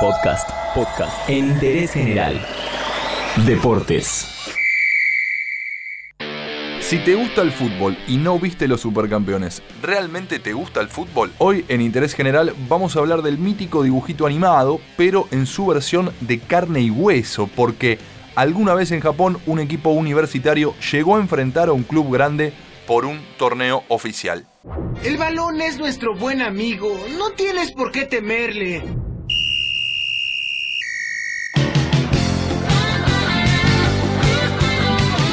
Podcast, podcast en interés general. Deportes. Si te gusta el fútbol y no viste los supercampeones, ¿realmente te gusta el fútbol? Hoy en Interés General vamos a hablar del mítico dibujito animado, pero en su versión de carne y hueso, porque alguna vez en Japón un equipo universitario llegó a enfrentar a un club grande por un torneo oficial. El balón es nuestro buen amigo, no tienes por qué temerle.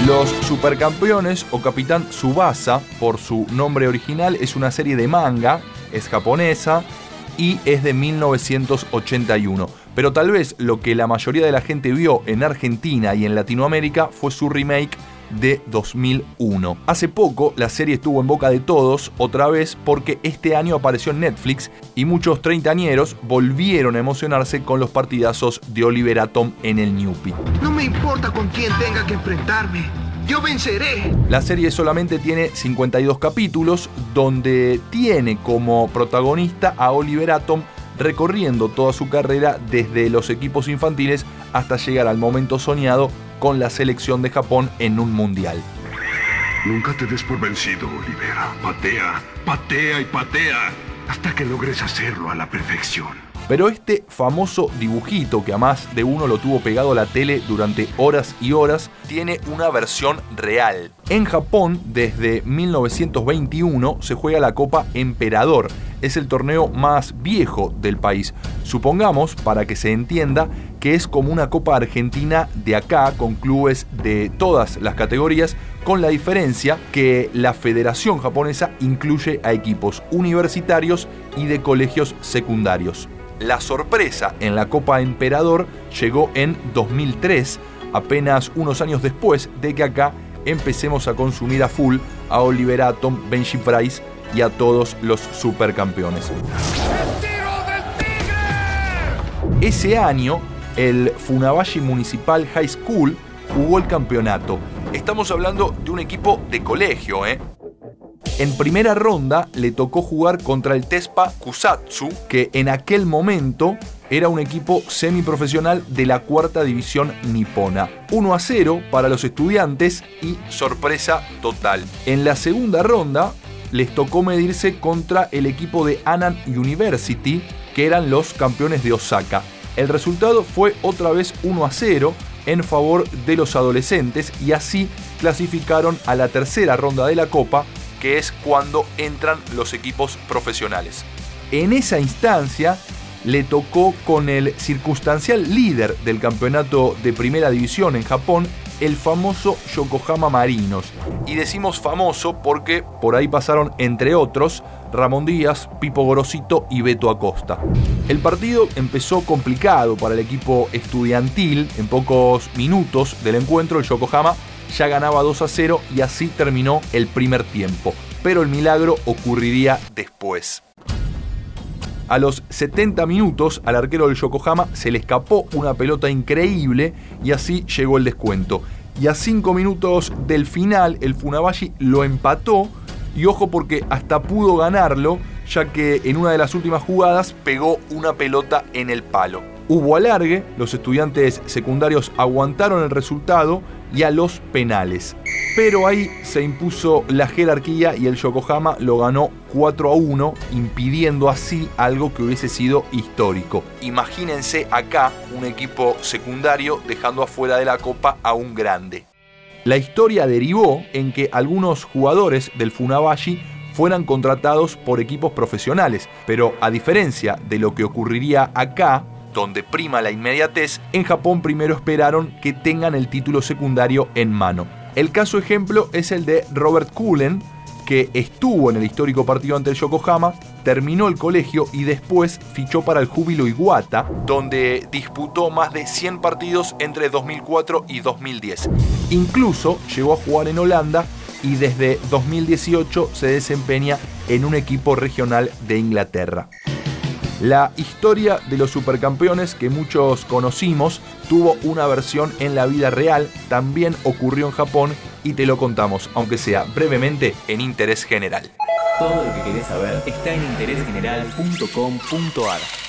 Los Supercampeones o Capitán Subasa, por su nombre original, es una serie de manga, es japonesa y es de 1981. Pero tal vez lo que la mayoría de la gente vio en Argentina y en Latinoamérica fue su remake de 2001. Hace poco la serie estuvo en boca de todos otra vez porque este año apareció en Netflix y muchos treintañeros volvieron a emocionarse con los partidazos de Oliver Atom en el Newpie. No me importa con quién tenga que enfrentarme. Yo venceré. La serie solamente tiene 52 capítulos donde tiene como protagonista a Oliver Atom recorriendo toda su carrera desde los equipos infantiles hasta llegar al momento soñado con la selección de Japón en un mundial. Nunca te des por vencido, Olivera. Patea, patea y patea hasta que logres hacerlo a la perfección. Pero este famoso dibujito, que a más de uno lo tuvo pegado a la tele durante horas y horas, tiene una versión real. En Japón, desde 1921, se juega la Copa Emperador. Es el torneo más viejo del país. Supongamos, para que se entienda, que es como una Copa Argentina de acá, con clubes de todas las categorías, con la diferencia que la Federación Japonesa incluye a equipos universitarios y de colegios secundarios. La sorpresa en la Copa Emperador llegó en 2003, apenas unos años después de que acá empecemos a consumir a full a Oliver Atom, Benji Price y a todos los supercampeones. Ese año, el Funabashi Municipal High School jugó el campeonato. Estamos hablando de un equipo de colegio, ¿eh? En primera ronda le tocó jugar contra el Tespa Kusatsu, que en aquel momento era un equipo semiprofesional de la cuarta división nipona. 1 a 0 para los estudiantes y sorpresa total. En la segunda ronda les tocó medirse contra el equipo de Anan University, que eran los campeones de Osaka. El resultado fue otra vez 1 a 0 en favor de los adolescentes y así clasificaron a la tercera ronda de la Copa que es cuando entran los equipos profesionales. En esa instancia le tocó con el circunstancial líder del campeonato de primera división en Japón, el famoso Yokohama Marinos. Y decimos famoso porque por ahí pasaron, entre otros, Ramón Díaz, Pipo Gorosito y Beto Acosta. El partido empezó complicado para el equipo estudiantil. En pocos minutos del encuentro, el Yokohama ya ganaba 2 a 0 y así terminó el primer tiempo. Pero el milagro ocurriría después. A los 70 minutos al arquero del Yokohama se le escapó una pelota increíble y así llegó el descuento. Y a 5 minutos del final el Funabashi lo empató y ojo porque hasta pudo ganarlo ya que en una de las últimas jugadas pegó una pelota en el palo. Hubo alargue, los estudiantes secundarios aguantaron el resultado y a los penales. Pero ahí se impuso la jerarquía y el Yokohama lo ganó 4 a 1, impidiendo así algo que hubiese sido histórico. Imagínense acá un equipo secundario dejando afuera de la copa a un grande. La historia derivó en que algunos jugadores del Funabashi fueran contratados por equipos profesionales, pero a diferencia de lo que ocurriría acá, donde prima la inmediatez, en Japón primero esperaron que tengan el título secundario en mano. El caso ejemplo es el de Robert Cullen, que estuvo en el histórico partido ante el Yokohama, terminó el colegio y después fichó para el Júbilo Iguata, donde disputó más de 100 partidos entre 2004 y 2010. Incluso llegó a jugar en Holanda y desde 2018 se desempeña en un equipo regional de Inglaterra. La historia de los supercampeones que muchos conocimos tuvo una versión en la vida real, también ocurrió en Japón y te lo contamos, aunque sea brevemente, en Interés General. Todo lo que querés saber está en interésgeneral.com.ar.